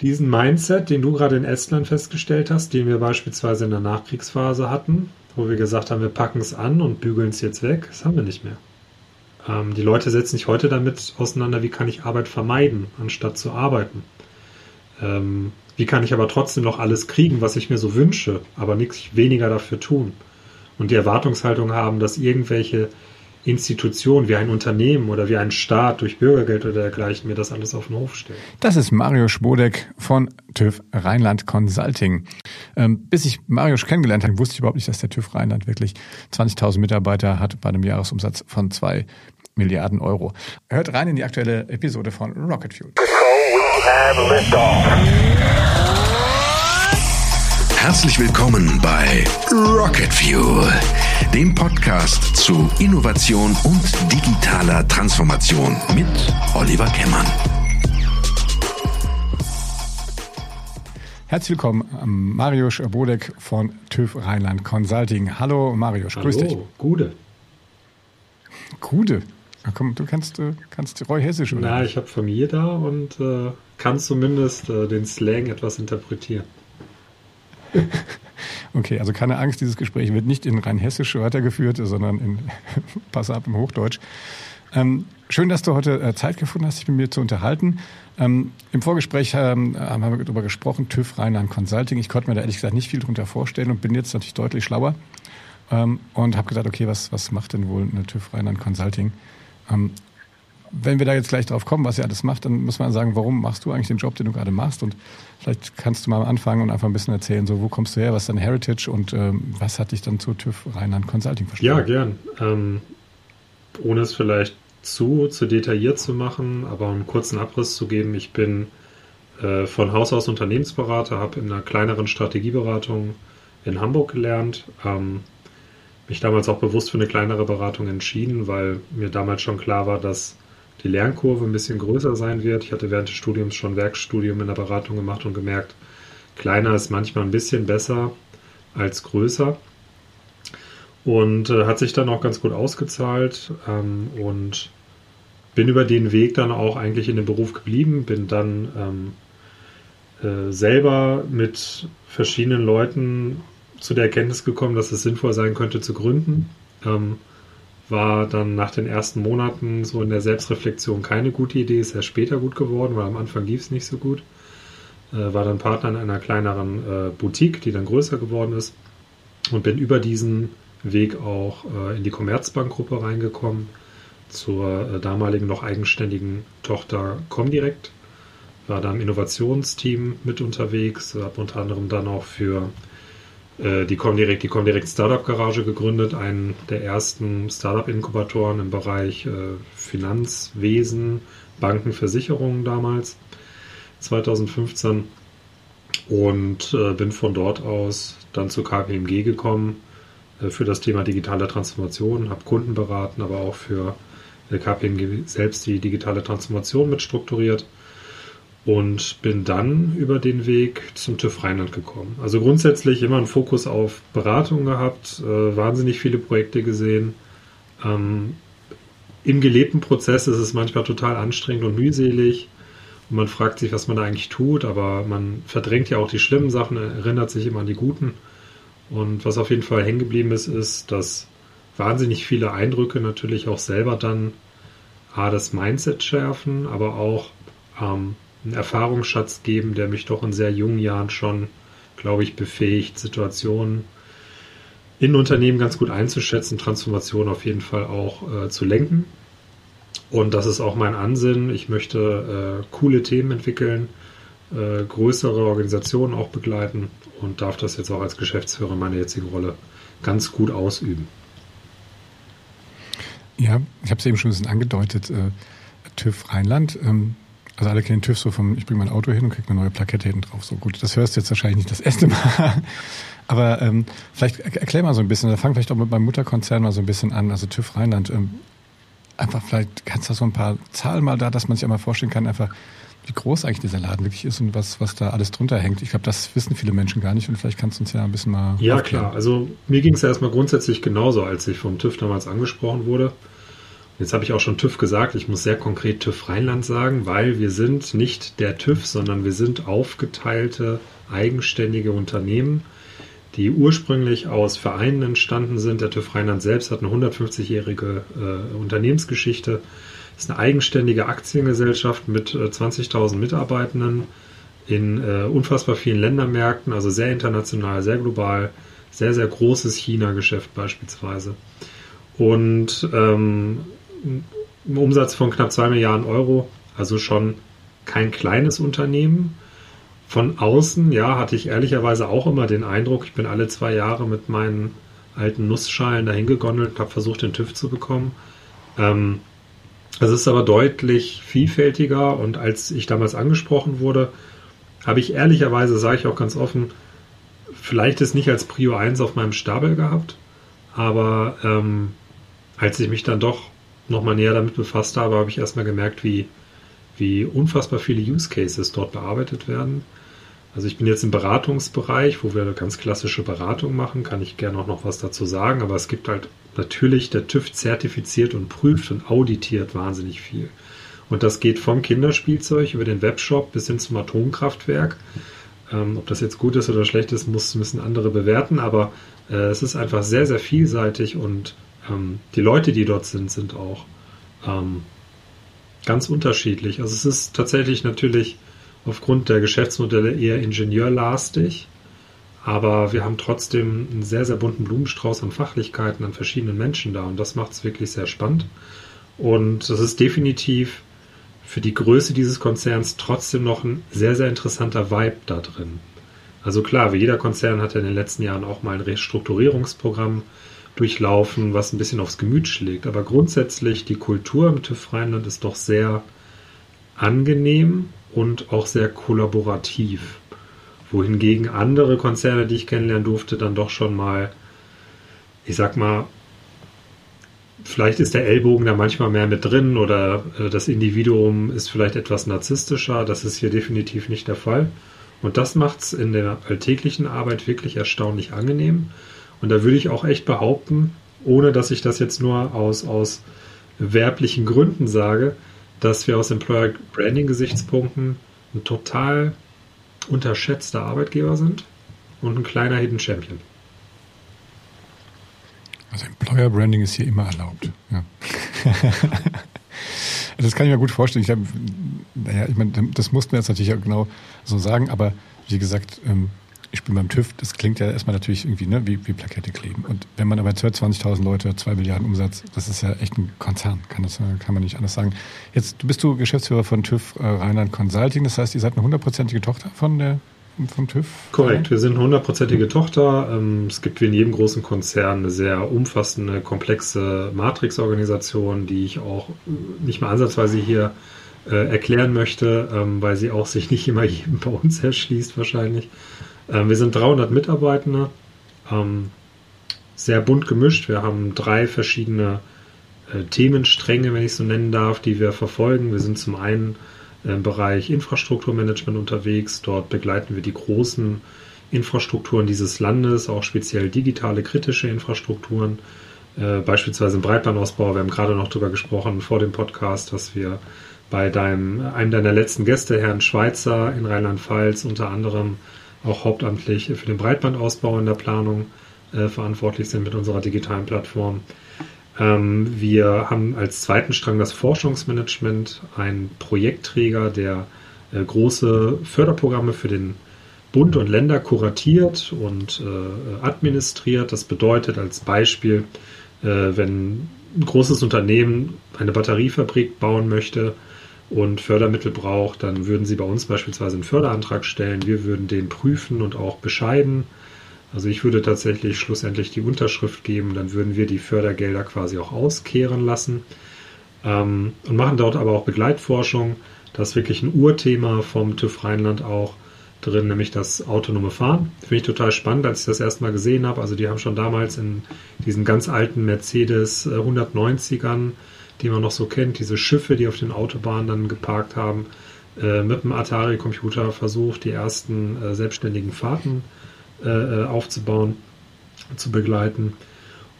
diesen Mindset, den du gerade in Estland festgestellt hast, den wir beispielsweise in der Nachkriegsphase hatten, wo wir gesagt haben, wir packen es an und bügeln es jetzt weg, das haben wir nicht mehr. Ähm, die Leute setzen sich heute damit auseinander, wie kann ich Arbeit vermeiden, anstatt zu arbeiten. Ähm, wie kann ich aber trotzdem noch alles kriegen, was ich mir so wünsche, aber nichts weniger dafür tun. Und die Erwartungshaltung haben, dass irgendwelche Institution, wie ein Unternehmen oder wie ein Staat durch Bürgergeld oder dergleichen mir das alles auf den Hof stellt. Das ist Mario Schbodek von TÜV Rheinland Consulting. Ähm, bis ich Mario kennengelernt habe, wusste ich überhaupt nicht, dass der TÜV Rheinland wirklich 20.000 Mitarbeiter hat bei einem Jahresumsatz von zwei Milliarden Euro. Hört rein in die aktuelle Episode von Rocket Fuel. Herzlich willkommen bei Rocket Fuel, dem Podcast zu Innovation und digitaler Transformation mit Oliver Kemmern. Herzlich willkommen, Mariusz Bodek von TÜV Rheinland Consulting. Hallo Mariusz, grüß dich. Hallo, Gude. Gude? Na komm, du kannst, äh, kannst Roy Hessisch, oder? Na, ich habe Familie da und äh, kann zumindest äh, den Slang etwas interpretieren. Okay, also keine Angst, dieses Gespräch wird nicht in rein hessisch weitergeführt, sondern in Passab im Hochdeutsch. Ähm, schön, dass du heute äh, Zeit gefunden hast, dich mit mir zu unterhalten. Ähm, Im Vorgespräch ähm, haben wir darüber gesprochen, TÜV Rheinland Consulting. Ich konnte mir da ehrlich gesagt nicht viel darunter vorstellen und bin jetzt natürlich deutlich schlauer ähm, und habe gedacht, okay, was, was macht denn wohl eine TÜV Rheinland Consulting? Wenn wir da jetzt gleich drauf kommen, was ihr alles macht, dann muss man sagen, warum machst du eigentlich den Job, den du gerade machst? Und vielleicht kannst du mal anfangen und einfach ein bisschen erzählen, so wo kommst du her, was ist dein Heritage und ähm, was hat dich dann zu TÜV Rheinland Consulting verschlagen? Ja, gern. Ähm, ohne es vielleicht zu, zu detailliert zu machen, aber einen kurzen Abriss zu geben. Ich bin äh, von Haus aus Unternehmensberater, habe in einer kleineren Strategieberatung in Hamburg gelernt. Ähm, mich damals auch bewusst für eine kleinere Beratung entschieden, weil mir damals schon klar war, dass die Lernkurve ein bisschen größer sein wird. Ich hatte während des Studiums schon Werkstudium in der Beratung gemacht und gemerkt, kleiner ist manchmal ein bisschen besser als größer. Und äh, hat sich dann auch ganz gut ausgezahlt ähm, und bin über den Weg dann auch eigentlich in dem Beruf geblieben, bin dann ähm, äh, selber mit verschiedenen Leuten zu der Erkenntnis gekommen, dass es sinnvoll sein könnte zu gründen. Ähm, war dann nach den ersten Monaten so in der Selbstreflexion keine gute Idee, ist erst später gut geworden, weil am Anfang lief es nicht so gut. Äh, war dann Partner in einer kleineren äh, Boutique, die dann größer geworden ist und bin über diesen Weg auch äh, in die Commerzbank-Gruppe reingekommen, zur äh, damaligen noch eigenständigen Tochter Comdirect. War da im Innovationsteam mit unterwegs, habe unter anderem dann auch für äh, die Comdirect, die Comdirect Startup Garage gegründet, einen der ersten Startup-Inkubatoren im Bereich äh, Finanzwesen, Banken, Versicherungen damals, 2015. Und äh, bin von dort aus dann zu KPMG gekommen für das Thema digitale Transformation, habe Kunden beraten, aber auch für KPMG selbst die digitale Transformation mit strukturiert und bin dann über den Weg zum TÜV Rheinland gekommen. Also grundsätzlich immer einen Fokus auf Beratung gehabt, äh, wahnsinnig viele Projekte gesehen. Ähm, Im gelebten Prozess ist es manchmal total anstrengend und mühselig und man fragt sich, was man da eigentlich tut, aber man verdrängt ja auch die schlimmen Sachen, erinnert sich immer an die guten. Und was auf jeden Fall hängen geblieben ist, ist, dass wahnsinnig viele Eindrücke natürlich auch selber dann A, das Mindset schärfen, aber auch ähm, einen Erfahrungsschatz geben, der mich doch in sehr jungen Jahren schon, glaube ich, befähigt, Situationen in Unternehmen ganz gut einzuschätzen, Transformation auf jeden Fall auch äh, zu lenken. Und das ist auch mein Ansinn. Ich möchte äh, coole Themen entwickeln, äh, größere Organisationen auch begleiten und darf das jetzt auch als Geschäftsführer meiner jetzigen Rolle ganz gut ausüben. Ja, ich habe es eben schon ein bisschen angedeutet. Äh, TÜV Rheinland. Ähm also alle kennen TÜV so vom, ich bringe mein Auto hin und kriege eine neue Plakette hinten drauf. So gut, das hörst du jetzt wahrscheinlich nicht das erste Mal. Aber ähm, vielleicht erklär mal so ein bisschen, fang vielleicht auch mit meinem Mutterkonzern mal so ein bisschen an, also TÜV Rheinland. Ähm, einfach vielleicht kannst du so ein paar Zahlen mal da, dass man sich einmal vorstellen kann, einfach wie groß eigentlich dieser Laden wirklich ist und was, was da alles drunter hängt. Ich glaube, das wissen viele Menschen gar nicht und vielleicht kannst du uns ja ein bisschen mal. Ja, aufklären. klar. Also mir ging es ja erstmal grundsätzlich genauso, als ich vom TÜV damals angesprochen wurde Jetzt habe ich auch schon TÜV gesagt, ich muss sehr konkret TÜV Rheinland sagen, weil wir sind nicht der TÜV, sondern wir sind aufgeteilte, eigenständige Unternehmen, die ursprünglich aus Vereinen entstanden sind. Der TÜV Rheinland selbst hat eine 150-jährige äh, Unternehmensgeschichte, ist eine eigenständige Aktiengesellschaft mit äh, 20.000 Mitarbeitenden in äh, unfassbar vielen Ländermärkten, also sehr international, sehr global, sehr, sehr großes China-Geschäft beispielsweise. Und ähm, einen Umsatz von knapp 2 Milliarden Euro, also schon kein kleines Unternehmen. Von außen, ja, hatte ich ehrlicherweise auch immer den Eindruck, ich bin alle zwei Jahre mit meinen alten Nussschalen dahin gegondelt, habe versucht, den TÜV zu bekommen. Ähm, es ist aber deutlich vielfältiger und als ich damals angesprochen wurde, habe ich ehrlicherweise, sage ich auch ganz offen, vielleicht es nicht als Prio 1 auf meinem Stapel gehabt, aber ähm, als ich mich dann doch nochmal näher damit befasst habe, habe ich erstmal gemerkt, wie, wie unfassbar viele Use Cases dort bearbeitet werden. Also ich bin jetzt im Beratungsbereich, wo wir eine ganz klassische Beratung machen, kann ich gerne auch noch was dazu sagen, aber es gibt halt natürlich, der TÜV zertifiziert und prüft und auditiert wahnsinnig viel. Und das geht vom Kinderspielzeug über den Webshop bis hin zum Atomkraftwerk. Ähm, ob das jetzt gut ist oder schlecht ist, muss, müssen andere bewerten, aber äh, es ist einfach sehr, sehr vielseitig und ähm, die Leute, die dort sind, sind auch ähm, ganz unterschiedlich. Also es ist tatsächlich natürlich aufgrund der Geschäftsmodelle eher ingenieurlastig, aber wir haben trotzdem einen sehr, sehr bunten Blumenstrauß an Fachlichkeiten, an verschiedenen Menschen da und das macht es wirklich sehr spannend. Und es ist definitiv für die Größe dieses Konzerns trotzdem noch ein sehr, sehr interessanter Vibe da drin. Also klar, wie jeder Konzern hat ja in den letzten Jahren auch mal ein Restrukturierungsprogramm durchlaufen, was ein bisschen aufs Gemüt schlägt. Aber grundsätzlich die Kultur im TÜV Rheinland ist doch sehr angenehm und auch sehr kollaborativ. Wohingegen andere Konzerne, die ich kennenlernen durfte, dann doch schon mal, ich sag mal, vielleicht ist der Ellbogen da manchmal mehr mit drin oder äh, das Individuum ist vielleicht etwas narzisstischer. Das ist hier definitiv nicht der Fall. Und das macht es in der alltäglichen Arbeit wirklich erstaunlich angenehm. Und da würde ich auch echt behaupten, ohne dass ich das jetzt nur aus, aus werblichen Gründen sage, dass wir aus Employer Branding Gesichtspunkten ein total unterschätzter Arbeitgeber sind und ein kleiner Hidden Champion. Also Employer Branding ist hier immer erlaubt. Ja. das kann ich mir gut vorstellen. Ich, hab, naja, ich meine, das mussten wir jetzt natürlich auch genau so sagen, aber wie gesagt, ähm, ich bin beim TÜV, das klingt ja erstmal natürlich irgendwie ne, wie, wie Plakette kleben. Und wenn man aber hört, 20.000 Leute, 2 Milliarden Umsatz, das ist ja echt ein Konzern, kann, das, kann man nicht anders sagen. Jetzt bist du Geschäftsführer von TÜV äh, Rheinland Consulting, das heißt, ihr seid eine hundertprozentige Tochter von der vom TÜV? Korrekt, wir sind eine hundertprozentige Tochter. Ähm, es gibt wie in jedem großen Konzern eine sehr umfassende, komplexe Matrix-Organisation, die ich auch nicht mal ansatzweise hier äh, erklären möchte, ähm, weil sie auch sich nicht immer jedem bei uns erschließt wahrscheinlich. Ähm, wir sind 300 Mitarbeitende, sehr bunt gemischt. Wir haben drei verschiedene äh, Themenstränge, wenn ich so nennen darf, die wir verfolgen. Wir sind zum einen im Bereich Infrastrukturmanagement unterwegs. Dort begleiten wir die großen Infrastrukturen dieses Landes, auch speziell digitale kritische Infrastrukturen, äh, beispielsweise im Breitbandausbau. Wir haben gerade noch darüber gesprochen vor dem Podcast, dass wir bei deinem, einem deiner letzten Gäste, Herrn Schweizer in Rheinland-Pfalz, unter anderem auch hauptamtlich für den Breitbandausbau in der Planung äh, verantwortlich sind mit unserer digitalen Plattform. Ähm, wir haben als zweiten Strang das Forschungsmanagement, ein Projektträger, der äh, große Förderprogramme für den Bund und Länder kuratiert und äh, administriert. Das bedeutet als Beispiel, äh, wenn ein großes Unternehmen eine Batteriefabrik bauen möchte und Fördermittel braucht, dann würden sie bei uns beispielsweise einen Förderantrag stellen. Wir würden den prüfen und auch bescheiden also ich würde tatsächlich schlussendlich die Unterschrift geben, dann würden wir die Fördergelder quasi auch auskehren lassen ähm, und machen dort aber auch Begleitforschung. Das ist wirklich ein Urthema vom TÜV Rheinland auch drin, nämlich das autonome Fahren. Finde ich total spannend, als ich das erstmal gesehen habe. Also die haben schon damals in diesen ganz alten Mercedes 190ern, äh, die man noch so kennt, diese Schiffe, die auf den Autobahnen dann geparkt haben, äh, mit dem Atari-Computer versucht, die ersten äh, selbstständigen Fahrten äh, äh, aufzubauen, zu begleiten.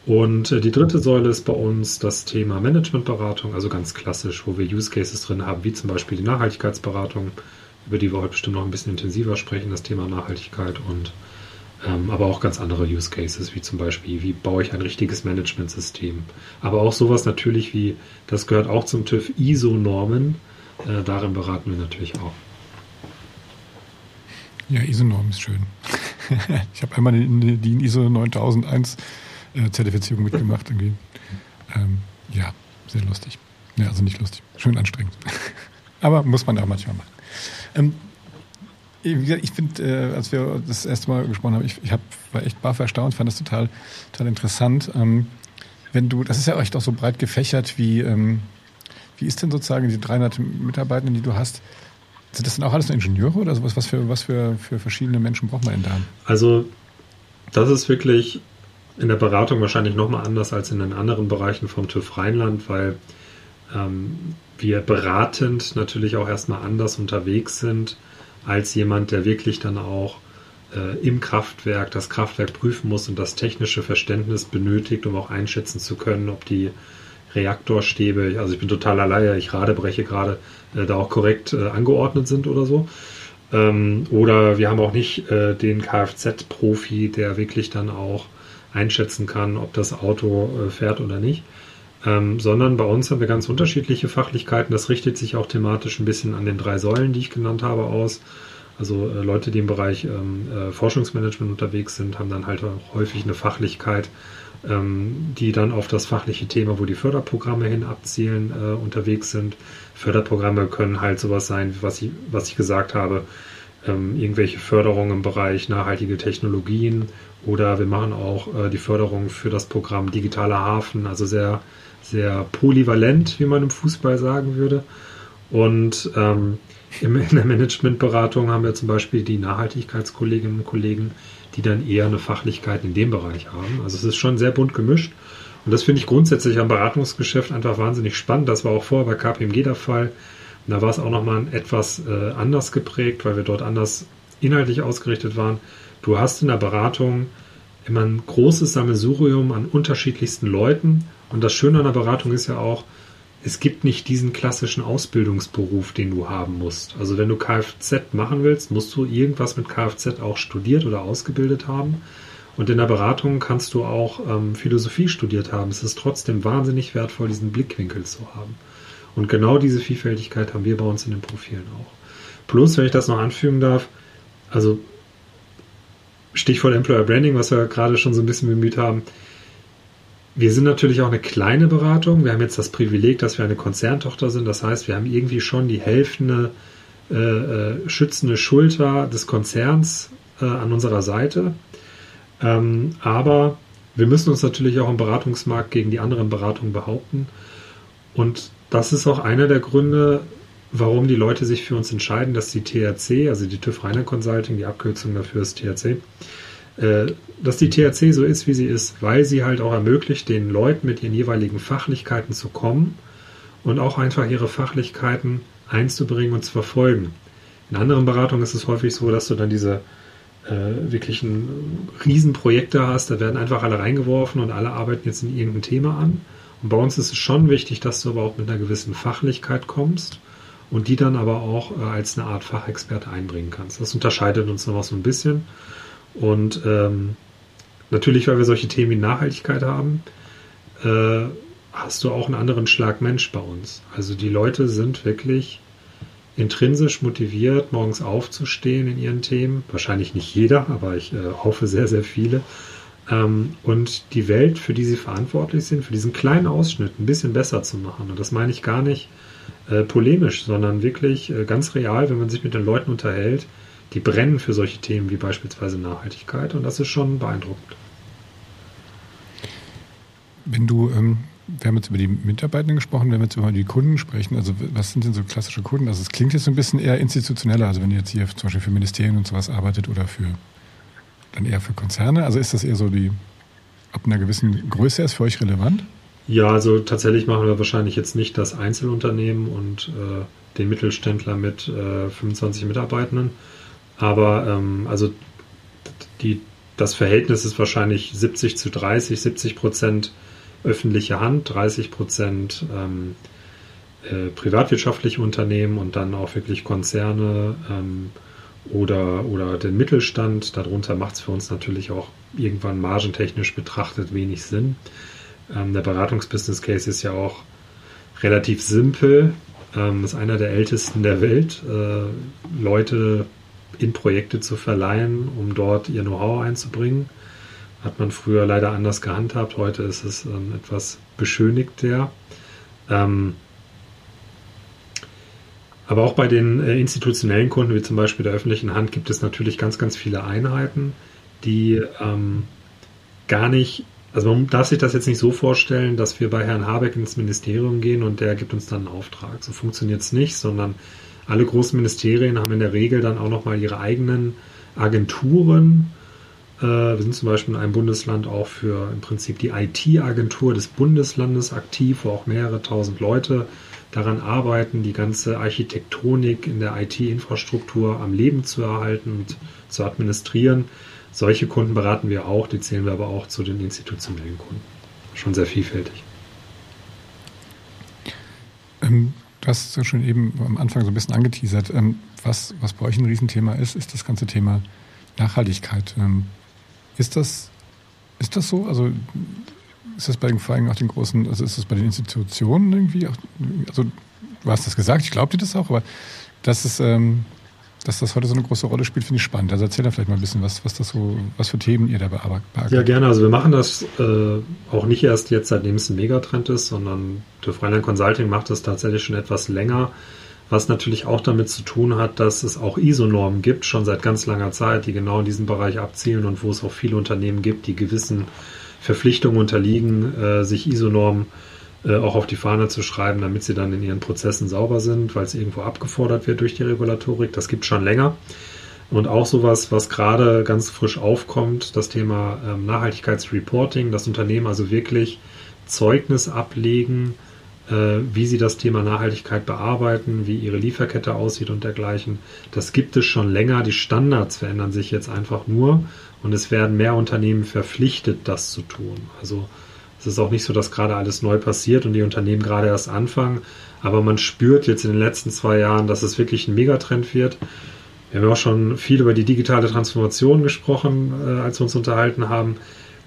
Und äh, die dritte Säule ist bei uns das Thema Managementberatung, also ganz klassisch, wo wir Use Cases drin haben, wie zum Beispiel die Nachhaltigkeitsberatung, über die wir heute bestimmt noch ein bisschen intensiver sprechen, das Thema Nachhaltigkeit und aber auch ganz andere Use Cases, wie zum Beispiel, wie baue ich ein richtiges Managementsystem. Aber auch sowas natürlich wie, das gehört auch zum TÜV ISO-Normen, äh, darin beraten wir natürlich auch. Ja, ISO-Norm ist schön. ich habe einmal die, die ISO 9001 äh, Zertifizierung mitgemacht. Irgendwie. Ähm, ja, sehr lustig. Ja, also nicht lustig, schön anstrengend. Aber muss man auch manchmal machen. Ähm, ich finde, äh, als wir das erste Mal gesprochen haben, ich, ich hab, war echt baff erstaunt, fand das total, total interessant. Ähm, wenn du, das ist ja echt auch so breit gefächert, wie, ähm, wie ist denn sozusagen die 300 Mitarbeitenden, die du hast, sind das denn auch alles nur Ingenieure oder sowas? Was für, was für, für verschiedene Menschen braucht man denn da? Also, das ist wirklich in der Beratung wahrscheinlich nochmal anders als in den anderen Bereichen vom TÜV Rheinland, weil ähm, wir beratend natürlich auch erstmal anders unterwegs sind als jemand, der wirklich dann auch äh, im Kraftwerk das Kraftwerk prüfen muss und das technische Verständnis benötigt, um auch einschätzen zu können, ob die Reaktorstäbe, also ich bin totaler Laie, ich radebreche gerade, äh, da auch korrekt äh, angeordnet sind oder so. Ähm, oder wir haben auch nicht äh, den Kfz-Profi, der wirklich dann auch einschätzen kann, ob das Auto äh, fährt oder nicht. Ähm, sondern bei uns haben wir ganz unterschiedliche Fachlichkeiten. Das richtet sich auch thematisch ein bisschen an den drei Säulen, die ich genannt habe, aus. Also äh, Leute, die im Bereich ähm, äh, Forschungsmanagement unterwegs sind, haben dann halt auch häufig eine Fachlichkeit, ähm, die dann auf das fachliche Thema, wo die Förderprogramme hin abzielen, äh, unterwegs sind. Förderprogramme können halt sowas sein, was ich, was ich gesagt habe, ähm, irgendwelche Förderungen im Bereich nachhaltige Technologien oder wir machen auch äh, die Förderung für das Programm Digitaler Hafen, also sehr, sehr polyvalent, wie man im Fußball sagen würde. Und ähm, in der Managementberatung haben wir zum Beispiel die Nachhaltigkeitskolleginnen und Kollegen, die dann eher eine Fachlichkeit in dem Bereich haben. Also es ist schon sehr bunt gemischt. Und das finde ich grundsätzlich am Beratungsgeschäft einfach wahnsinnig spannend. Das war auch vorher bei KPMG der Fall. Und da war es auch nochmal etwas äh, anders geprägt, weil wir dort anders inhaltlich ausgerichtet waren. Du hast in der Beratung immer ein großes Sammelsurium an unterschiedlichsten Leuten. Und das Schöne an der Beratung ist ja auch, es gibt nicht diesen klassischen Ausbildungsberuf, den du haben musst. Also wenn du Kfz machen willst, musst du irgendwas mit Kfz auch studiert oder ausgebildet haben. Und in der Beratung kannst du auch ähm, Philosophie studiert haben. Es ist trotzdem wahnsinnig wertvoll, diesen Blickwinkel zu haben. Und genau diese Vielfältigkeit haben wir bei uns in den Profilen auch. Plus, wenn ich das noch anfügen darf, also Stichwort Employer Branding, was wir gerade schon so ein bisschen bemüht haben. Wir sind natürlich auch eine kleine Beratung. Wir haben jetzt das Privileg, dass wir eine Konzerntochter sind. Das heißt, wir haben irgendwie schon die helfende, äh, äh, schützende Schulter des Konzerns äh, an unserer Seite. Ähm, aber wir müssen uns natürlich auch im Beratungsmarkt gegen die anderen Beratungen behaupten. Und das ist auch einer der Gründe, warum die Leute sich für uns entscheiden, dass die THC, also die TÜV Reiner Consulting, die Abkürzung dafür ist THC, äh, dass die THC so ist, wie sie ist, weil sie halt auch ermöglicht, den Leuten mit ihren jeweiligen Fachlichkeiten zu kommen und auch einfach ihre Fachlichkeiten einzubringen und zu verfolgen. In anderen Beratungen ist es häufig so, dass du dann diese äh, wirklichen Riesenprojekte hast, da werden einfach alle reingeworfen und alle arbeiten jetzt in irgendein Thema an. Und bei uns ist es schon wichtig, dass du aber auch mit einer gewissen Fachlichkeit kommst und die dann aber auch äh, als eine Art Fachexperte einbringen kannst. Das unterscheidet uns noch so ein bisschen. Und ähm, natürlich, weil wir solche Themen wie Nachhaltigkeit haben, äh, hast du auch einen anderen Schlag Mensch bei uns. Also die Leute sind wirklich intrinsisch motiviert, morgens aufzustehen in ihren Themen. Wahrscheinlich nicht jeder, aber ich äh, hoffe sehr, sehr viele. Ähm, und die Welt, für die sie verantwortlich sind, für diesen kleinen Ausschnitt ein bisschen besser zu machen. Und das meine ich gar nicht äh, polemisch, sondern wirklich äh, ganz real, wenn man sich mit den Leuten unterhält, die brennen für solche Themen wie beispielsweise Nachhaltigkeit und das ist schon beeindruckend. Wenn du, ähm, wir haben jetzt über die Mitarbeitenden gesprochen, wenn wir jetzt über die Kunden sprechen, also was sind denn so klassische Kunden? Also es klingt jetzt so ein bisschen eher institutioneller, also wenn ihr jetzt hier zum Beispiel für Ministerien und sowas arbeitet oder für dann eher für Konzerne, also ist das eher so die ab einer gewissen Größe ist für euch relevant? Ja, also tatsächlich machen wir wahrscheinlich jetzt nicht das Einzelunternehmen und äh, den Mittelständler mit äh, 25 Mitarbeitenden. Aber ähm, also die das Verhältnis ist wahrscheinlich 70 zu 30, 70 Prozent öffentliche Hand, 30 Prozent ähm, äh, privatwirtschaftliche Unternehmen und dann auch wirklich Konzerne ähm, oder, oder den Mittelstand. Darunter macht es für uns natürlich auch irgendwann margentechnisch betrachtet wenig Sinn. Ähm, der Beratungsbusiness Case ist ja auch relativ simpel. Ähm, ist einer der ältesten der Welt, äh, Leute in Projekte zu verleihen, um dort ihr Know-how einzubringen. Hat man früher leider anders gehandhabt. Heute ist es ähm, etwas beschönigter. Ähm, aber auch bei den äh, institutionellen Kunden, wie zum Beispiel der öffentlichen Hand, gibt es natürlich ganz, ganz viele Einheiten, die ähm, gar nicht, also man darf sich das jetzt nicht so vorstellen, dass wir bei Herrn Habeck ins Ministerium gehen und der gibt uns dann einen Auftrag. So funktioniert es nicht, sondern alle großen Ministerien haben in der Regel dann auch nochmal ihre eigenen Agenturen. Äh, wir sind zum Beispiel in einem Bundesland auch für im Prinzip die IT-Agentur des Bundeslandes aktiv, wo auch mehrere tausend Leute daran arbeiten, die ganze Architektonik in der IT-Infrastruktur am Leben zu erhalten und zu administrieren. Solche Kunden beraten wir auch, die zählen wir aber auch zu den institutionellen Kunden. Schon sehr vielfältig. Ähm, du hast ja schon eben am Anfang so ein bisschen angeteasert. Ähm, was, was bei euch ein Riesenthema ist, ist das ganze Thema Nachhaltigkeit. Ähm, ist das, ist das so? Also ist das bei den, vor allem auch den großen, also ist das bei den Institutionen irgendwie auch, also du hast das gesagt, ich glaube dir das auch, aber das ist, dass das heute so eine große Rolle spielt, finde ich spannend. Also erzähl da vielleicht mal ein bisschen, was, was das so, was für Themen ihr da bearbeitet. Ja, gerne. Also wir machen das äh, auch nicht erst jetzt, seitdem es ein Megatrend ist, sondern der Freiland Consulting macht das tatsächlich schon etwas länger, was natürlich auch damit zu tun hat, dass es auch ISO-Normen gibt, schon seit ganz langer Zeit, die genau in diesem Bereich abzielen und wo es auch viele Unternehmen gibt, die gewissen Verpflichtungen unterliegen, äh, sich ISO-Normen äh, auch auf die Fahne zu schreiben, damit sie dann in ihren Prozessen sauber sind, weil es irgendwo abgefordert wird durch die Regulatorik. Das gibt schon länger. Und auch sowas, was gerade ganz frisch aufkommt, das Thema ähm, Nachhaltigkeitsreporting, das Unternehmen also wirklich Zeugnis ablegen, äh, wie sie das Thema Nachhaltigkeit bearbeiten, wie ihre Lieferkette aussieht und dergleichen. Das gibt es schon länger. Die Standards verändern sich jetzt einfach nur und es werden mehr Unternehmen verpflichtet, das zu tun. Also es ist auch nicht so, dass gerade alles neu passiert und die Unternehmen gerade erst anfangen. Aber man spürt jetzt in den letzten zwei Jahren, dass es wirklich ein Megatrend wird. Wir haben auch schon viel über die digitale Transformation gesprochen, äh, als wir uns unterhalten haben.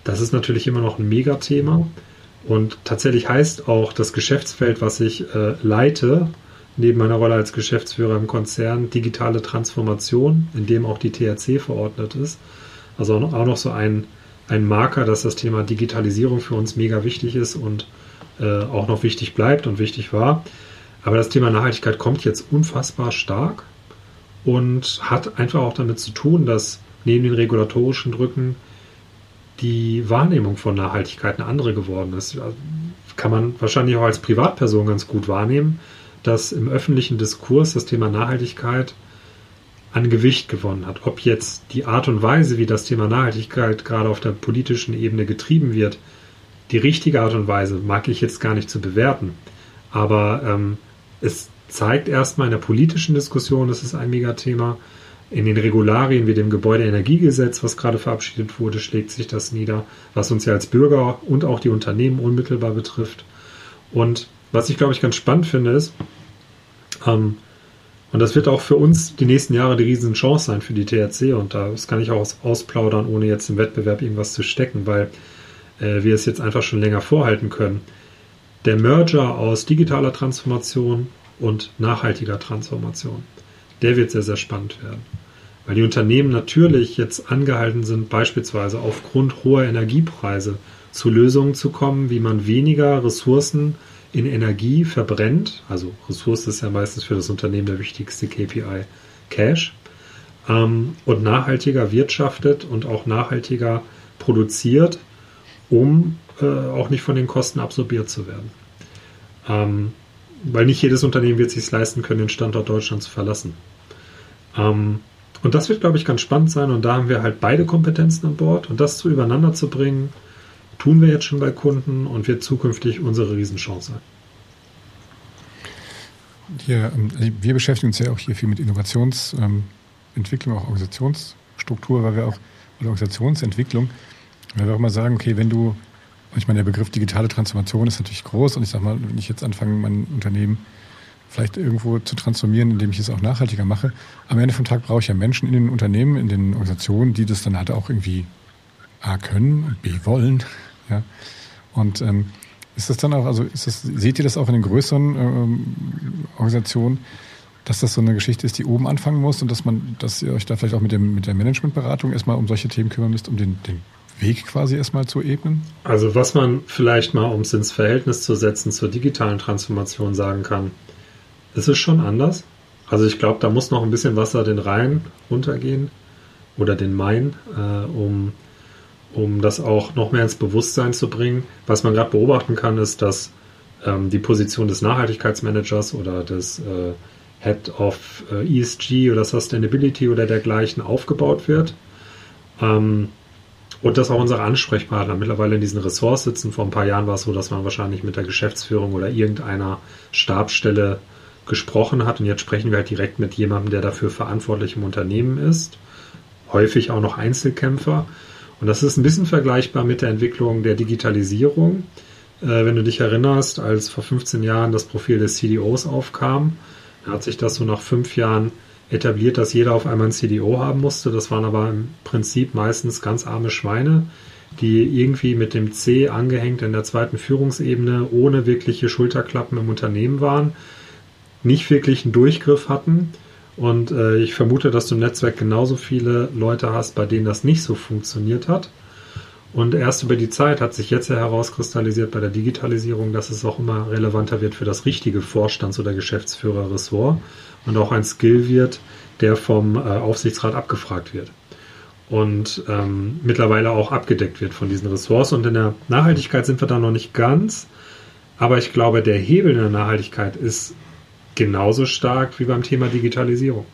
Das ist natürlich immer noch ein Megathema. Und tatsächlich heißt auch das Geschäftsfeld, was ich äh, leite, neben meiner Rolle als Geschäftsführer im Konzern, digitale Transformation, in dem auch die THC verordnet ist. Also auch noch so ein, ein Marker, dass das Thema Digitalisierung für uns mega wichtig ist und äh, auch noch wichtig bleibt und wichtig war. Aber das Thema Nachhaltigkeit kommt jetzt unfassbar stark und hat einfach auch damit zu tun, dass neben den regulatorischen Drücken die Wahrnehmung von Nachhaltigkeit eine andere geworden ist. Kann man wahrscheinlich auch als Privatperson ganz gut wahrnehmen, dass im öffentlichen Diskurs das Thema Nachhaltigkeit an Gewicht gewonnen hat. Ob jetzt die Art und Weise, wie das Thema Nachhaltigkeit gerade auf der politischen Ebene getrieben wird, die richtige Art und Weise, mag ich jetzt gar nicht zu bewerten. Aber ähm, es zeigt erstmal in der politischen Diskussion, das ist ein Megathema. In den Regularien wie dem Gebäudeenergiegesetz, was gerade verabschiedet wurde, schlägt sich das nieder, was uns ja als Bürger und auch die Unternehmen unmittelbar betrifft. Und was ich, glaube ich, ganz spannend finde, ist, ähm, und das wird auch für uns die nächsten Jahre die riesen Chance sein für die THC. Und das kann ich auch ausplaudern, ohne jetzt im Wettbewerb irgendwas zu stecken, weil äh, wir es jetzt einfach schon länger vorhalten können. Der Merger aus digitaler Transformation und nachhaltiger Transformation, der wird sehr, sehr spannend werden. Weil die Unternehmen natürlich jetzt angehalten sind, beispielsweise aufgrund hoher Energiepreise zu Lösungen zu kommen, wie man weniger Ressourcen in Energie verbrennt, also Ressource ist ja meistens für das Unternehmen der wichtigste KPI, Cash, ähm, und nachhaltiger wirtschaftet und auch nachhaltiger produziert, um äh, auch nicht von den Kosten absorbiert zu werden. Ähm, weil nicht jedes Unternehmen wird sich leisten können, den Standort Deutschland zu verlassen. Ähm, und das wird, glaube ich, ganz spannend sein. Und da haben wir halt beide Kompetenzen an Bord. Und das zu übereinander zu bringen, tun wir jetzt schon bei Kunden und wird zukünftig unsere Riesenchance. Hier, ähm, also wir beschäftigen uns ja auch hier viel mit Innovationsentwicklung, ähm, auch Organisationsstruktur, weil wir auch oder Organisationsentwicklung, weil wir auch mal sagen, okay, wenn du, ich meine, der Begriff digitale Transformation ist natürlich groß und ich sage mal, wenn ich jetzt anfange, mein Unternehmen vielleicht irgendwo zu transformieren, indem ich es auch nachhaltiger mache. Am Ende vom Tag brauche ich ja Menschen in den Unternehmen, in den Organisationen, die das dann halt auch irgendwie A können B wollen. Ja. Und ähm, ist das dann auch, also ist das, seht ihr das auch in den größeren ähm, Organisationen, dass das so eine Geschichte ist, die oben anfangen muss und dass man, dass ihr euch da vielleicht auch mit dem mit der Managementberatung erstmal um solche Themen kümmern müsst, um den, den Weg quasi erstmal zu ebnen? Also was man vielleicht mal, um es ins Verhältnis zu setzen zur digitalen Transformation sagen kann, ist es schon anders. Also ich glaube, da muss noch ein bisschen Wasser den Rhein runtergehen oder den Main, äh, um, um das auch noch mehr ins Bewusstsein zu bringen. Was man gerade beobachten kann, ist, dass ähm, die Position des Nachhaltigkeitsmanagers oder des äh, Head of äh, ESG oder Sustainability oder dergleichen aufgebaut wird. Ähm, und dass auch unsere Ansprechpartner mittlerweile in diesen Ressorts sitzen. Vor ein paar Jahren war es so, dass man wahrscheinlich mit der Geschäftsführung oder irgendeiner Stabsstelle gesprochen hat. Und jetzt sprechen wir halt direkt mit jemandem, der dafür verantwortlich im Unternehmen ist. Häufig auch noch Einzelkämpfer. Und das ist ein bisschen vergleichbar mit der Entwicklung der Digitalisierung. Äh, wenn du dich erinnerst, als vor 15 Jahren das Profil des CDOs aufkam, hat sich das so nach fünf Jahren etabliert, dass jeder auf einmal ein CDO haben musste. Das waren aber im Prinzip meistens ganz arme Schweine, die irgendwie mit dem C angehängt in der zweiten Führungsebene ohne wirkliche Schulterklappen im Unternehmen waren nicht wirklich einen Durchgriff hatten. Und äh, ich vermute, dass du im Netzwerk genauso viele Leute hast, bei denen das nicht so funktioniert hat. Und erst über die Zeit hat sich jetzt ja herauskristallisiert bei der Digitalisierung, dass es auch immer relevanter wird für das richtige Vorstands- oder Geschäftsführerressort und auch ein Skill wird, der vom äh, Aufsichtsrat abgefragt wird und ähm, mittlerweile auch abgedeckt wird von diesen Ressorts. Und in der Nachhaltigkeit sind wir da noch nicht ganz. Aber ich glaube, der Hebel in der Nachhaltigkeit ist genauso stark wie beim Thema Digitalisierung.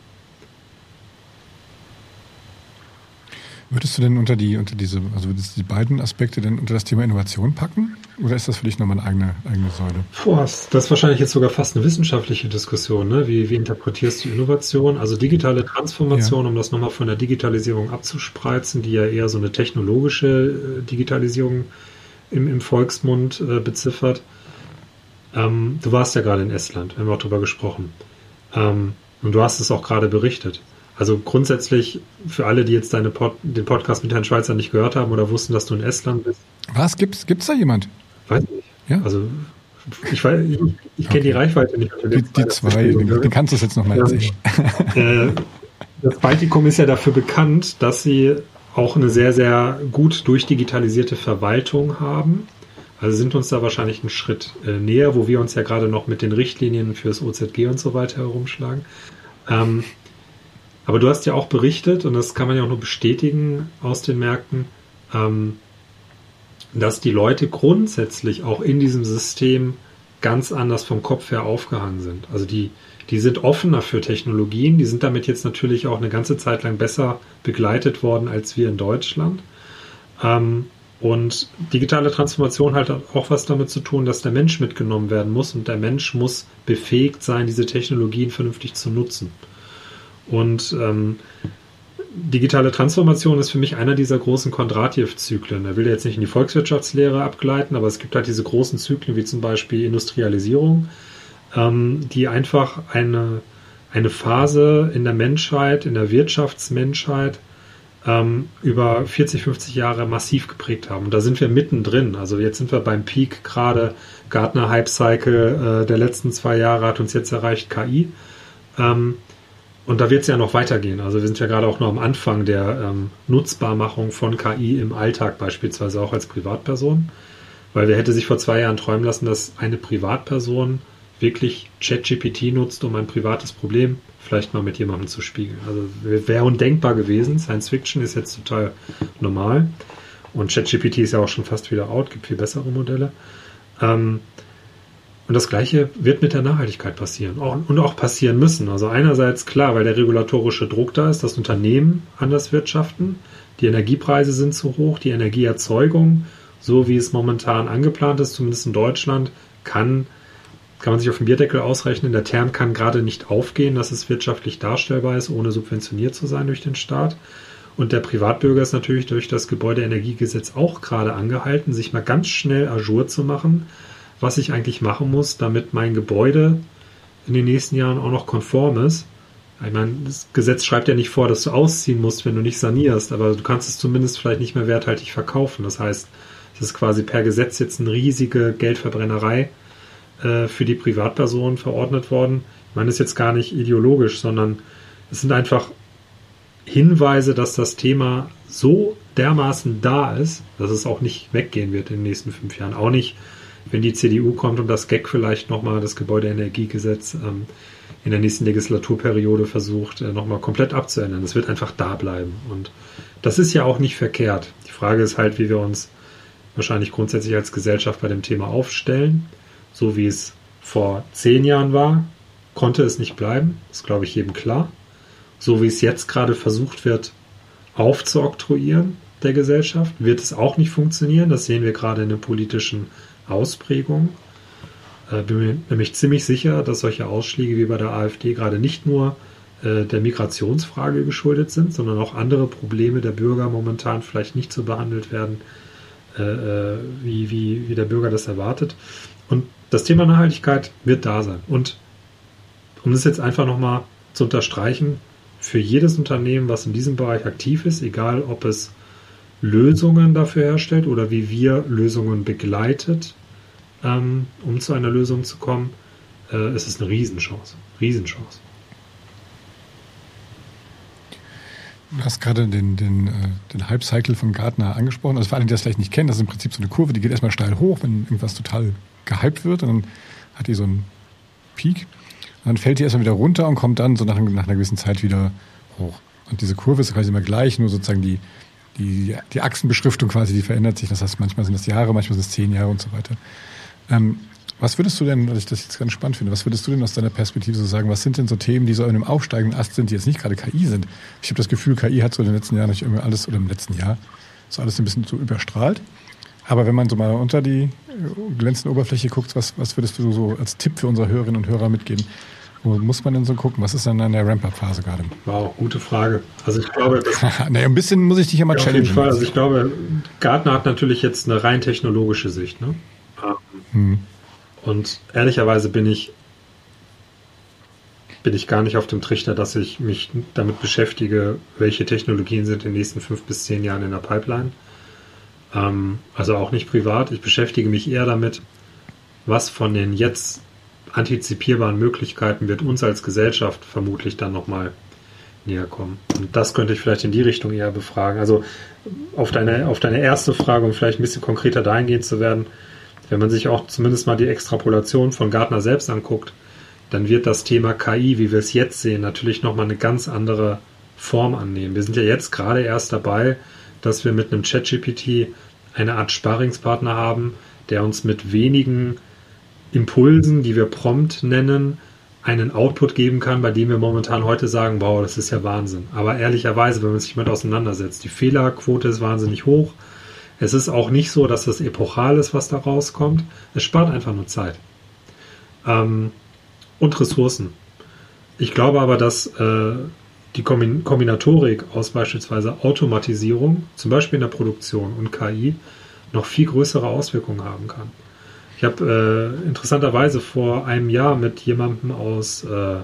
Würdest du denn unter die, unter diese, also würdest du die beiden Aspekte denn unter das Thema Innovation packen? Oder ist das für dich nochmal eine eigene, eigene Säule? Boah, das ist wahrscheinlich jetzt sogar fast eine wissenschaftliche Diskussion. Ne? Wie, wie interpretierst du Innovation? Also digitale Transformation, ja. um das nochmal von der Digitalisierung abzuspreizen, die ja eher so eine technologische äh, Digitalisierung im, im Volksmund äh, beziffert. Ähm, du warst ja gerade in Estland, wir haben auch darüber gesprochen. Ähm, und du hast es auch gerade berichtet. Also grundsätzlich für alle, die jetzt deine Pod, den Podcast mit Herrn Schweizer nicht gehört haben oder wussten, dass du in Estland bist. Was? Gibt's, gibt's da jemand? Weiß nicht. Ja? Also ich, weiß, ich, ich kenne okay. die Reichweite nicht. Die, die zwei, den, kannst du es jetzt nochmal erzählen. Äh, das Baltikum ist ja dafür bekannt, dass sie auch eine sehr, sehr gut durchdigitalisierte Verwaltung haben. Also sind uns da wahrscheinlich einen Schritt äh, näher, wo wir uns ja gerade noch mit den Richtlinien fürs OZG und so weiter herumschlagen. Ähm, aber du hast ja auch berichtet, und das kann man ja auch nur bestätigen aus den Märkten, ähm, dass die Leute grundsätzlich auch in diesem System ganz anders vom Kopf her aufgehangen sind. Also die, die sind offener für Technologien, die sind damit jetzt natürlich auch eine ganze Zeit lang besser begleitet worden als wir in Deutschland. Ähm, und digitale Transformation hat auch was damit zu tun, dass der Mensch mitgenommen werden muss und der Mensch muss befähigt sein, diese Technologien vernünftig zu nutzen. Und ähm, digitale Transformation ist für mich einer dieser großen Kondratjew-Zyklen. Er will jetzt nicht in die Volkswirtschaftslehre abgleiten, aber es gibt halt diese großen Zyklen wie zum Beispiel Industrialisierung, ähm, die einfach eine, eine Phase in der Menschheit, in der Wirtschaftsmenschheit ähm, über 40, 50 Jahre massiv geprägt haben. Und da sind wir mittendrin. Also jetzt sind wir beim Peak gerade. Gartner Hype Cycle äh, der letzten zwei Jahre hat uns jetzt erreicht KI. Ähm, und da wird es ja noch weitergehen. Also wir sind ja gerade auch noch am Anfang der ähm, Nutzbarmachung von KI im Alltag beispielsweise auch als Privatperson. Weil wer hätte sich vor zwei Jahren träumen lassen, dass eine Privatperson wirklich ChatGPT nutzt, um ein privates Problem vielleicht mal mit jemandem zu spiegeln. Also wäre undenkbar gewesen. Science Fiction ist jetzt total normal. Und ChatGPT ist ja auch schon fast wieder out, gibt viel bessere Modelle. Ähm, und das Gleiche wird mit der Nachhaltigkeit passieren auch, und auch passieren müssen. Also einerseits klar, weil der regulatorische Druck da ist, dass Unternehmen anders wirtschaften. Die Energiepreise sind zu hoch, die Energieerzeugung, so wie es momentan angeplant ist, zumindest in Deutschland, kann kann man sich auf den Bierdeckel ausrechnen. Der Term kann gerade nicht aufgehen, dass es wirtschaftlich darstellbar ist, ohne subventioniert zu sein durch den Staat. Und der Privatbürger ist natürlich durch das Gebäudeenergiegesetz auch gerade angehalten, sich mal ganz schnell Ajour zu machen, was ich eigentlich machen muss, damit mein Gebäude in den nächsten Jahren auch noch konform ist. Ich meine, das Gesetz schreibt ja nicht vor, dass du ausziehen musst, wenn du nicht sanierst, aber du kannst es zumindest vielleicht nicht mehr werthaltig verkaufen. Das heißt, es ist quasi per Gesetz jetzt eine riesige Geldverbrennerei äh, für die Privatpersonen verordnet worden. Ich meine das ist jetzt gar nicht ideologisch, sondern es sind einfach Hinweise, dass das Thema so dermaßen da ist, dass es auch nicht weggehen wird in den nächsten fünf Jahren. Auch nicht, wenn die CDU kommt und das GEG vielleicht nochmal, das Gebäudeenergiegesetz, ähm, in der nächsten Legislaturperiode versucht, äh, nochmal komplett abzuändern. Das wird einfach da bleiben. Und das ist ja auch nicht verkehrt. Die Frage ist halt, wie wir uns wahrscheinlich grundsätzlich als Gesellschaft bei dem Thema aufstellen. So wie es vor zehn Jahren war, konnte es nicht bleiben. Ist, glaube ich, jedem klar so wie es jetzt gerade versucht wird, aufzuoktroyieren der Gesellschaft, wird es auch nicht funktionieren. Das sehen wir gerade in der politischen Ausprägung. Äh, bin mir nämlich ziemlich sicher, dass solche Ausschläge wie bei der AfD gerade nicht nur äh, der Migrationsfrage geschuldet sind, sondern auch andere Probleme der Bürger momentan vielleicht nicht so behandelt werden, äh, äh wie, wie, wie der Bürger das erwartet. Und das Thema Nachhaltigkeit wird da sein. Und um das jetzt einfach nochmal zu unterstreichen, für jedes Unternehmen, was in diesem Bereich aktiv ist, egal ob es Lösungen dafür herstellt oder wie wir Lösungen begleitet, ähm, um zu einer Lösung zu kommen, äh, ist es eine Riesenchance. Riesenchance. Du hast gerade den, den, äh, den Hype-Cycle von Gartner angesprochen. Also für alle, die das vielleicht nicht kennen, das ist im Prinzip so eine Kurve, die geht erstmal steil hoch, wenn irgendwas total gehypt wird und dann hat die so einen Peak dann fällt die erstmal wieder runter und kommt dann so nach, nach einer gewissen Zeit wieder hoch. Und diese Kurve ist quasi immer gleich, nur sozusagen die, die, die Achsenbeschriftung quasi, die verändert sich. Das heißt, manchmal sind es Jahre, manchmal sind es zehn Jahre und so weiter. Ähm, was würdest du denn, was ich das jetzt ganz spannend finde, was würdest du denn aus deiner Perspektive so sagen, was sind denn so Themen, die so in einem aufsteigenden Ast sind, die jetzt nicht gerade KI sind? Ich habe das Gefühl, KI hat so in den letzten Jahren nicht irgendwie alles, oder im letzten Jahr, so alles ein bisschen so überstrahlt. Aber wenn man so mal unter die glänzende Oberfläche guckt, was, was würdest du so als Tipp für unsere Hörerinnen und Hörer mitgeben? Wo muss man denn so gucken? Was ist denn in der Ramp-Up-Phase gerade? Wow, gute Frage. Also ich glaube, naja, ein bisschen muss ich dich ja mal ja, challengen. Auf jeden Fall. Also ich glaube, Gartner hat natürlich jetzt eine rein technologische Sicht. Ne? Hm. Und ehrlicherweise bin ich bin ich gar nicht auf dem Trichter, dass ich mich damit beschäftige, welche Technologien sind in den nächsten fünf bis zehn Jahren in der Pipeline. Ähm, also auch nicht privat. Ich beschäftige mich eher damit, was von den jetzt antizipierbaren Möglichkeiten wird uns als Gesellschaft vermutlich dann nochmal näher kommen. Und das könnte ich vielleicht in die Richtung eher befragen. Also auf deine, auf deine erste Frage, um vielleicht ein bisschen konkreter dahingehend zu werden, wenn man sich auch zumindest mal die Extrapolation von Gartner selbst anguckt, dann wird das Thema KI, wie wir es jetzt sehen, natürlich nochmal eine ganz andere Form annehmen. Wir sind ja jetzt gerade erst dabei, dass wir mit einem ChatGPT eine Art Sparingspartner haben, der uns mit wenigen Impulsen, die wir prompt nennen, einen Output geben kann, bei dem wir momentan heute sagen, wow, das ist ja Wahnsinn. Aber ehrlicherweise, wenn man sich mit auseinandersetzt, die Fehlerquote ist wahnsinnig hoch. Es ist auch nicht so, dass das epochal ist, was da rauskommt. Es spart einfach nur Zeit. Ähm, und Ressourcen. Ich glaube aber, dass äh, die Kombinatorik aus beispielsweise Automatisierung, zum Beispiel in der Produktion und KI, noch viel größere Auswirkungen haben kann. Ich habe äh, interessanterweise vor einem Jahr mit jemandem aus, äh,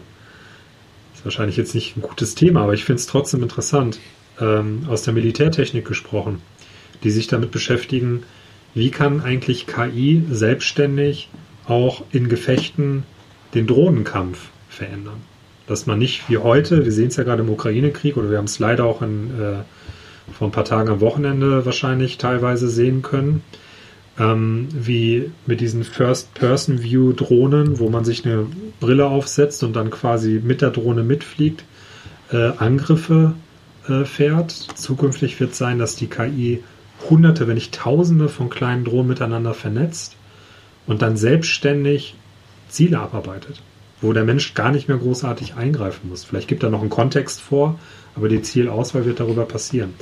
ist wahrscheinlich jetzt nicht ein gutes Thema, aber ich finde es trotzdem interessant, ähm, aus der Militärtechnik gesprochen, die sich damit beschäftigen, wie kann eigentlich KI selbstständig auch in Gefechten den Drohnenkampf verändern. Dass man nicht wie heute, wir sehen es ja gerade im Ukraine-Krieg oder wir haben es leider auch in, äh, vor ein paar Tagen am Wochenende wahrscheinlich teilweise sehen können, ähm, wie mit diesen First-Person-View-Drohnen, wo man sich eine Brille aufsetzt und dann quasi mit der Drohne mitfliegt, äh, Angriffe äh, fährt. Zukünftig wird es sein, dass die KI hunderte, wenn nicht tausende von kleinen Drohnen miteinander vernetzt und dann selbstständig Ziele abarbeitet, wo der Mensch gar nicht mehr großartig eingreifen muss. Vielleicht gibt er noch einen Kontext vor, aber die Zielauswahl wird darüber passieren.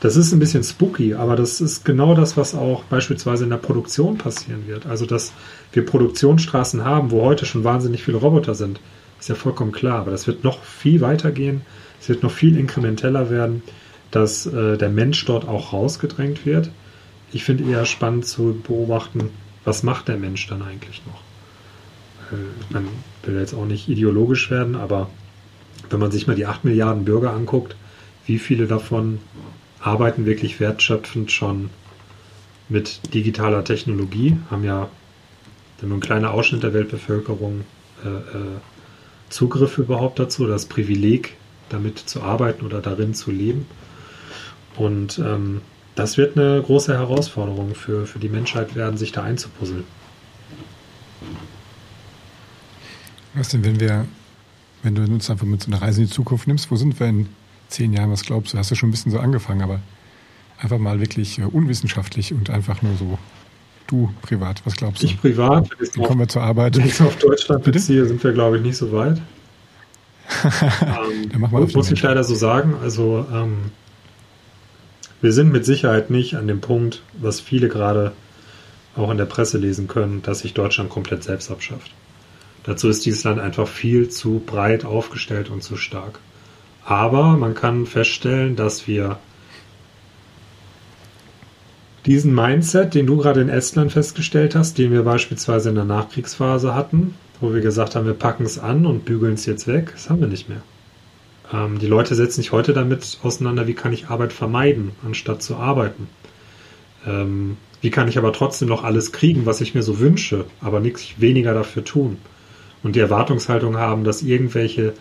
Das ist ein bisschen spooky, aber das ist genau das, was auch beispielsweise in der Produktion passieren wird. Also, dass wir Produktionsstraßen haben, wo heute schon wahnsinnig viele Roboter sind, ist ja vollkommen klar. Aber das wird noch viel weiter gehen. Es wird noch viel inkrementeller werden. dass äh, der Mensch dort auch rausgedrängt wird. Ich finde eher spannend zu beobachten, was macht der Mensch dann eigentlich noch? Äh, man will jetzt auch nicht ideologisch werden, aber wenn man sich mal die 8 Milliarden Bürger anguckt, wie viele davon arbeiten wirklich wertschöpfend schon mit digitaler Technologie, haben ja nur ein kleiner Ausschnitt der Weltbevölkerung äh, äh, Zugriff überhaupt dazu, das Privileg, damit zu arbeiten oder darin zu leben. Und ähm, das wird eine große Herausforderung für, für die Menschheit werden, sich da einzupuzzeln. Was denn, wenn wir, wenn du uns einfach mit so einer Reise in die Zukunft nimmst, wo sind wir in zehn Jahren, was glaubst du? Hast du schon ein bisschen so angefangen, aber einfach mal wirklich äh, unwissenschaftlich und einfach nur so du privat, was glaubst du? Ich privat, wie kommen wir zur Arbeit? Wenn ich es auf Deutschland Bitte? beziehe, sind wir, glaube ich, nicht so weit. ähm, Dann machen wir muss ich leider so sagen. Also ähm, wir sind mit Sicherheit nicht an dem Punkt, was viele gerade auch in der Presse lesen können, dass sich Deutschland komplett selbst abschafft. Dazu ist dieses Land einfach viel zu breit aufgestellt und zu stark. Aber man kann feststellen, dass wir diesen Mindset, den du gerade in Estland festgestellt hast, den wir beispielsweise in der Nachkriegsphase hatten, wo wir gesagt haben, wir packen es an und bügeln es jetzt weg, das haben wir nicht mehr. Ähm, die Leute setzen sich heute damit auseinander, wie kann ich Arbeit vermeiden, anstatt zu arbeiten. Ähm, wie kann ich aber trotzdem noch alles kriegen, was ich mir so wünsche, aber nichts weniger dafür tun. Und die Erwartungshaltung haben, dass irgendwelche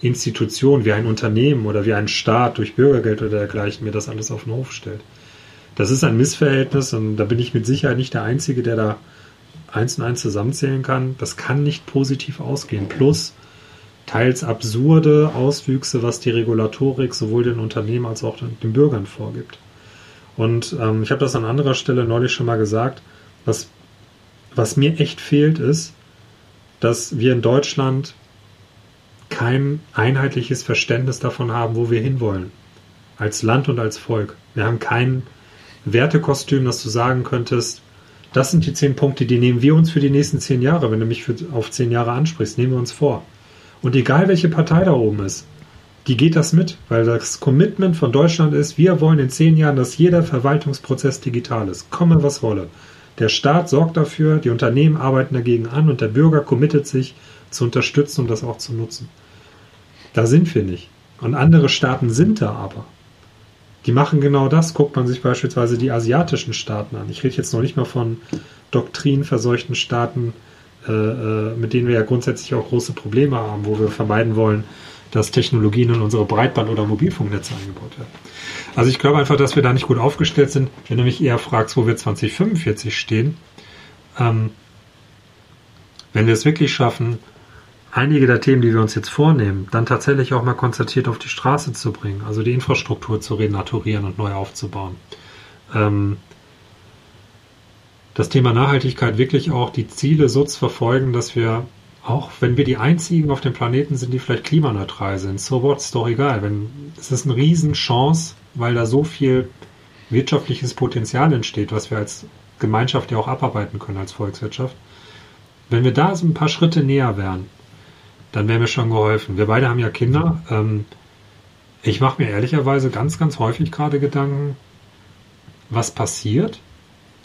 Institutionen wie ein Unternehmen oder wie ein Staat durch Bürgergeld oder dergleichen mir das alles auf den Hof stellt. Das ist ein Missverhältnis und da bin ich mit Sicherheit nicht der Einzige, der da eins und eins zusammenzählen kann. Das kann nicht positiv ausgehen. Plus teils absurde Auswüchse, was die Regulatorik sowohl den Unternehmen als auch den Bürgern vorgibt. Und ähm, ich habe das an anderer Stelle neulich schon mal gesagt, was, was mir echt fehlt, ist, dass wir in Deutschland kein einheitliches Verständnis davon haben, wo wir hinwollen. Als Land und als Volk. Wir haben kein Wertekostüm, dass du sagen könntest, das sind die zehn Punkte, die nehmen wir uns für die nächsten zehn Jahre. Wenn du mich für, auf zehn Jahre ansprichst, nehmen wir uns vor. Und egal welche Partei da oben ist, die geht das mit, weil das Commitment von Deutschland ist, wir wollen in zehn Jahren, dass jeder Verwaltungsprozess digital ist. Komme was wolle. Der Staat sorgt dafür, die Unternehmen arbeiten dagegen an und der Bürger committet sich zu unterstützen und das auch zu nutzen. Da sind wir nicht. Und andere Staaten sind da aber. Die machen genau das. Guckt man sich beispielsweise die asiatischen Staaten an. Ich rede jetzt noch nicht mal von doktrinverseuchten Staaten, äh, äh, mit denen wir ja grundsätzlich auch große Probleme haben, wo wir vermeiden wollen, dass Technologien in unsere Breitband- oder Mobilfunknetze eingebaut werden. Also ich glaube einfach, dass wir da nicht gut aufgestellt sind. Wenn du mich eher fragst, wo wir 2045 stehen, ähm, wenn wir es wirklich schaffen, einige der Themen, die wir uns jetzt vornehmen, dann tatsächlich auch mal konzertiert auf die Straße zu bringen, also die Infrastruktur zu renaturieren und neu aufzubauen. Ähm, das Thema Nachhaltigkeit wirklich auch die Ziele so zu verfolgen, dass wir, auch wenn wir die einzigen auf dem Planeten sind, die vielleicht klimaneutral sind, so what, ist doch egal. Wenn, es ist eine Riesenchance, weil da so viel wirtschaftliches Potenzial entsteht, was wir als Gemeinschaft ja auch abarbeiten können als Volkswirtschaft. Wenn wir da so ein paar Schritte näher wären, dann wäre mir schon geholfen. Wir beide haben ja Kinder. Ähm, ich mache mir ehrlicherweise ganz, ganz häufig gerade Gedanken, was passiert,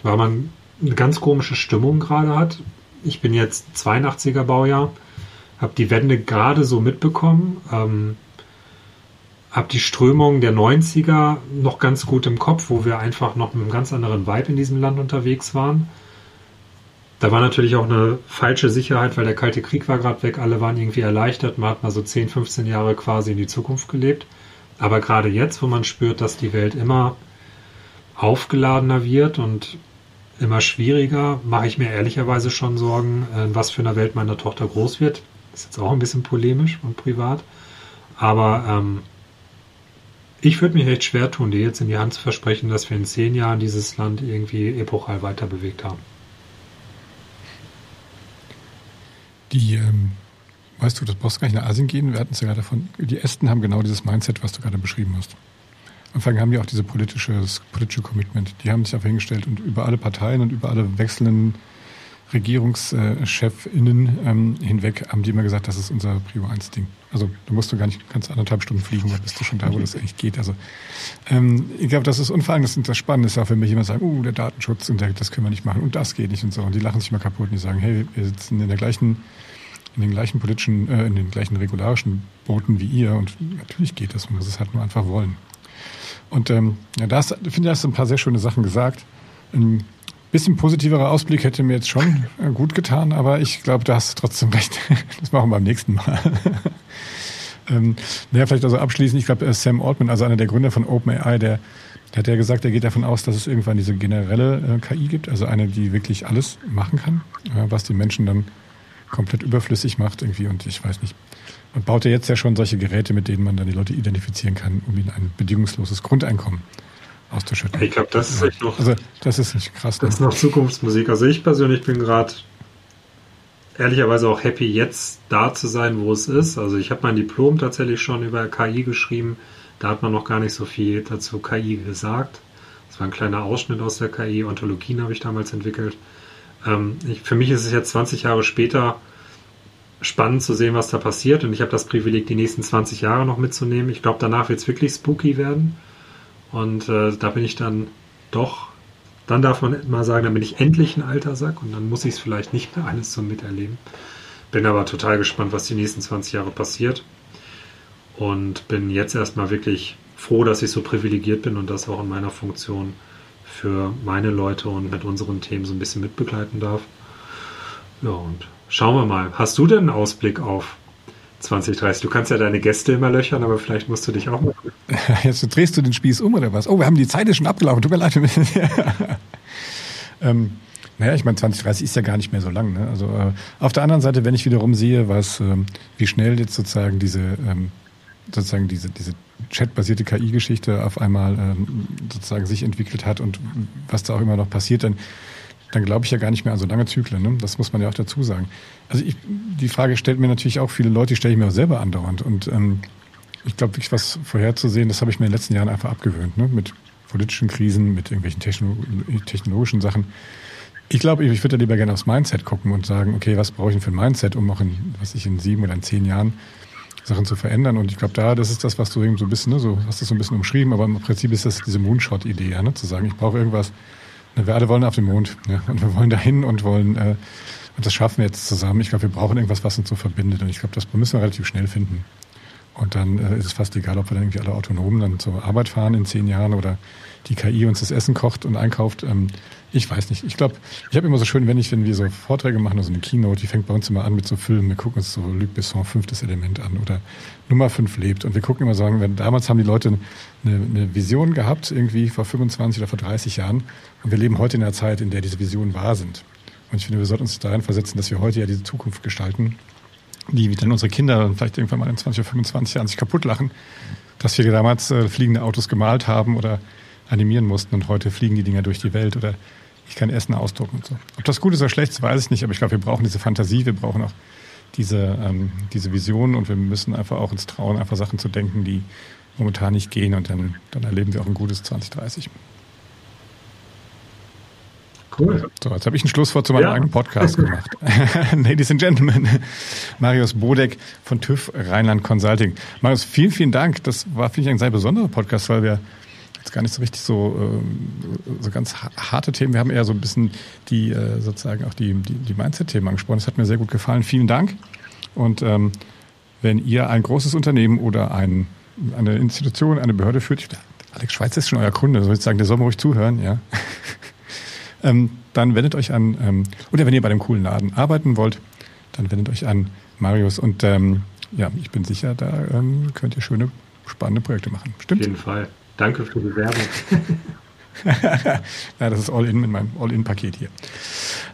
weil man eine ganz komische Stimmung gerade hat. Ich bin jetzt 82er Baujahr, habe die Wende gerade so mitbekommen, ähm, habe die Strömung der 90er noch ganz gut im Kopf, wo wir einfach noch mit einem ganz anderen Vibe in diesem Land unterwegs waren. Da war natürlich auch eine falsche Sicherheit, weil der Kalte Krieg war gerade weg, alle waren irgendwie erleichtert, man hat mal so 10, 15 Jahre quasi in die Zukunft gelebt. Aber gerade jetzt, wo man spürt, dass die Welt immer aufgeladener wird und immer schwieriger, mache ich mir ehrlicherweise schon Sorgen, in was für einer Welt meine Tochter groß wird. Ist jetzt auch ein bisschen polemisch und privat. Aber ähm, ich würde mich echt schwer tun, dir jetzt in die Hand zu versprechen, dass wir in zehn Jahren dieses Land irgendwie epochal weiter bewegt haben. Die, ähm, weißt du, das brauchst du gar nicht nach Asien gehen. Wir hatten es ja gerade davon. Die Esten haben genau dieses Mindset, was du gerade beschrieben hast. Am Anfang haben die auch diese politische, das politische Commitment. Die haben sich einfach hingestellt und über alle Parteien und über alle wechselnden RegierungschefInnen ähm, hinweg haben die immer gesagt, das ist unser Prio 1 Ding. Also da musst du gar nicht, kannst anderthalb Stunden fliegen, da bist du schon da, wo das eigentlich geht. Also ähm, ich glaube, das ist und vor allem das, das Spannende ist auch für mich immer sagen, uh, der Datenschutz und der, das können wir nicht machen und das geht nicht und so. Und die lachen sich mal kaputt und die sagen, hey, wir sitzen in der gleichen, in den gleichen politischen, äh, in den gleichen regularischen Booten wie ihr und natürlich geht das, man muss es halt nur einfach wollen. Und ähm, ja, da finde ich, hast du ein paar sehr schöne Sachen gesagt. Ein bisschen positiverer Ausblick hätte mir jetzt schon äh, gut getan, aber ich glaube, da hast du trotzdem recht. Das machen wir beim nächsten Mal. ähm, naja, vielleicht also abschließend, ich glaube, äh, Sam Altman, also einer der Gründer von OpenAI, der, der hat ja gesagt, er geht davon aus, dass es irgendwann diese generelle äh, KI gibt, also eine, die wirklich alles machen kann, äh, was die Menschen dann komplett überflüssig macht irgendwie und ich weiß nicht. Man baut ja jetzt ja schon solche Geräte, mit denen man dann die Leute identifizieren kann, um ihnen ein bedingungsloses Grundeinkommen auszuschütten. Ich glaube, das ist echt noch. Also, das ist nicht krass. Das ist noch Zukunftsmusik. Also, ich persönlich bin gerade ehrlicherweise auch happy, jetzt da zu sein, wo es ist. Also, ich habe mein Diplom tatsächlich schon über KI geschrieben. Da hat man noch gar nicht so viel dazu KI gesagt. Das war ein kleiner Ausschnitt aus der KI. Ontologien habe ich damals entwickelt. Ähm, ich, für mich ist es jetzt 20 Jahre später spannend zu sehen, was da passiert. Und ich habe das Privileg, die nächsten 20 Jahre noch mitzunehmen. Ich glaube, danach wird es wirklich spooky werden. Und äh, da bin ich dann doch, dann darf man mal sagen, dann bin ich endlich ein alter Sack und dann muss ich es vielleicht nicht mehr alles so miterleben. Bin aber total gespannt, was die nächsten 20 Jahre passiert. Und bin jetzt erstmal wirklich froh, dass ich so privilegiert bin und das auch in meiner Funktion für meine Leute und mit unseren Themen so ein bisschen mitbegleiten darf. Ja, und schauen wir mal. Hast du denn einen Ausblick auf 2030? Du kannst ja deine Gäste immer löchern, aber vielleicht musst du dich auch mal. Jetzt drehst du den Spieß um oder was? Oh, wir haben die Zeit ist schon abgelaufen. Tut mir leid. ähm, naja, ich meine, 2030 ist ja gar nicht mehr so lang. Ne? Also äh, auf der anderen Seite, wenn ich wiederum sehe, was, ähm, wie schnell jetzt sozusagen diese, ähm, sozusagen diese, diese chatbasierte KI-Geschichte auf einmal ähm, sozusagen sich entwickelt hat und was da auch immer noch passiert, dann dann glaube ich ja gar nicht mehr an so lange Zyklen. Ne? Das muss man ja auch dazu sagen. Also ich, die Frage stellt mir natürlich auch viele Leute, die stelle ich mir auch selber andauernd. Und ähm, ich glaube, wirklich was vorherzusehen, das habe ich mir in den letzten Jahren einfach abgewöhnt. Ne? Mit politischen Krisen, mit irgendwelchen technologischen Sachen. Ich glaube, ich würde da lieber gerne aufs Mindset gucken und sagen, okay, was brauche ich denn für ein Mindset, um auch in, was ich in sieben oder in zehn Jahren Sachen zu verändern. Und ich glaube, da, das ist das, was du eben so ein bisschen, ne, so hast du so ein bisschen umschrieben, aber im Prinzip ist das diese Moonshot-Idee, ja, ne, zu sagen, ich brauche irgendwas, wir alle wollen auf den Mond ja, und wir wollen dahin und wollen äh, und das schaffen wir jetzt zusammen. Ich glaube, wir brauchen irgendwas, was uns so verbindet und ich glaube, das müssen wir relativ schnell finden. Und dann äh, ist es fast egal, ob wir dann irgendwie alle autonom dann zur Arbeit fahren in zehn Jahren oder die KI uns das Essen kocht und einkauft. Ähm, ich weiß nicht. Ich glaube, ich habe immer so schön, wenn ich, wenn wir so Vorträge machen, also eine Keynote, die fängt bei uns immer an mit so Filmen. Wir gucken uns so Luc Besson, fünftes Element an oder Nummer fünf lebt. Und wir gucken immer sagen, wenn, damals haben die Leute eine, eine Vision gehabt, irgendwie vor 25 oder vor 30 Jahren. Und wir leben heute in einer Zeit, in der diese Visionen wahr sind. Und ich finde, wir sollten uns darin versetzen, dass wir heute ja diese Zukunft gestalten, die dann unsere Kinder vielleicht irgendwann mal in 20 oder 25 Jahren sich kaputt lachen, dass wir damals äh, fliegende Autos gemalt haben oder animieren mussten und heute fliegen die Dinger durch die Welt oder ich kann Essen ausdrucken und so. Ob das gut ist oder schlecht weiß ich nicht, aber ich glaube, wir brauchen diese Fantasie, wir brauchen auch diese, ähm, diese Vision und wir müssen einfach auch uns trauen, einfach Sachen zu denken, die momentan nicht gehen und dann, dann erleben wir auch ein gutes 2030. Cool. So, jetzt habe ich ein Schlusswort zu meinem ja. eigenen Podcast gemacht. Ladies and Gentlemen, Marius Bodek von TÜV Rheinland Consulting. Marius, vielen, vielen Dank. Das war, finde ich, ein sehr besonderer Podcast, weil wir jetzt gar nicht so richtig so, äh, so ganz harte Themen. Wir haben eher so ein bisschen die äh, sozusagen auch die, die, die Mindset-Themen angesprochen. Das hat mir sehr gut gefallen. Vielen Dank. Und ähm, wenn ihr ein großes Unternehmen oder ein, eine Institution, eine Behörde führt, Alex Schweiz ist schon euer Kunde, soll ich sagen, der soll mal ruhig zuhören, ja. ähm, dann wendet euch an, ähm, oder wenn ihr bei dem coolen Laden arbeiten wollt, dann wendet euch an Marius und ähm, ja, ich bin sicher, da ähm, könnt ihr schöne, spannende Projekte machen. Stimmt? Auf jeden Fall. Danke für die Werbung. ja, das ist All-In mit meinem All-In-Paket hier.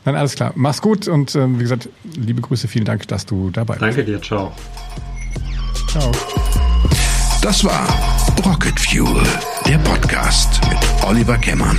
Dann alles klar. Mach's gut und ähm, wie gesagt, liebe Grüße, vielen Dank, dass du dabei bist. Danke dir, ciao. Ciao. Das war Rocket Fuel, der Podcast mit Oliver Kemmern.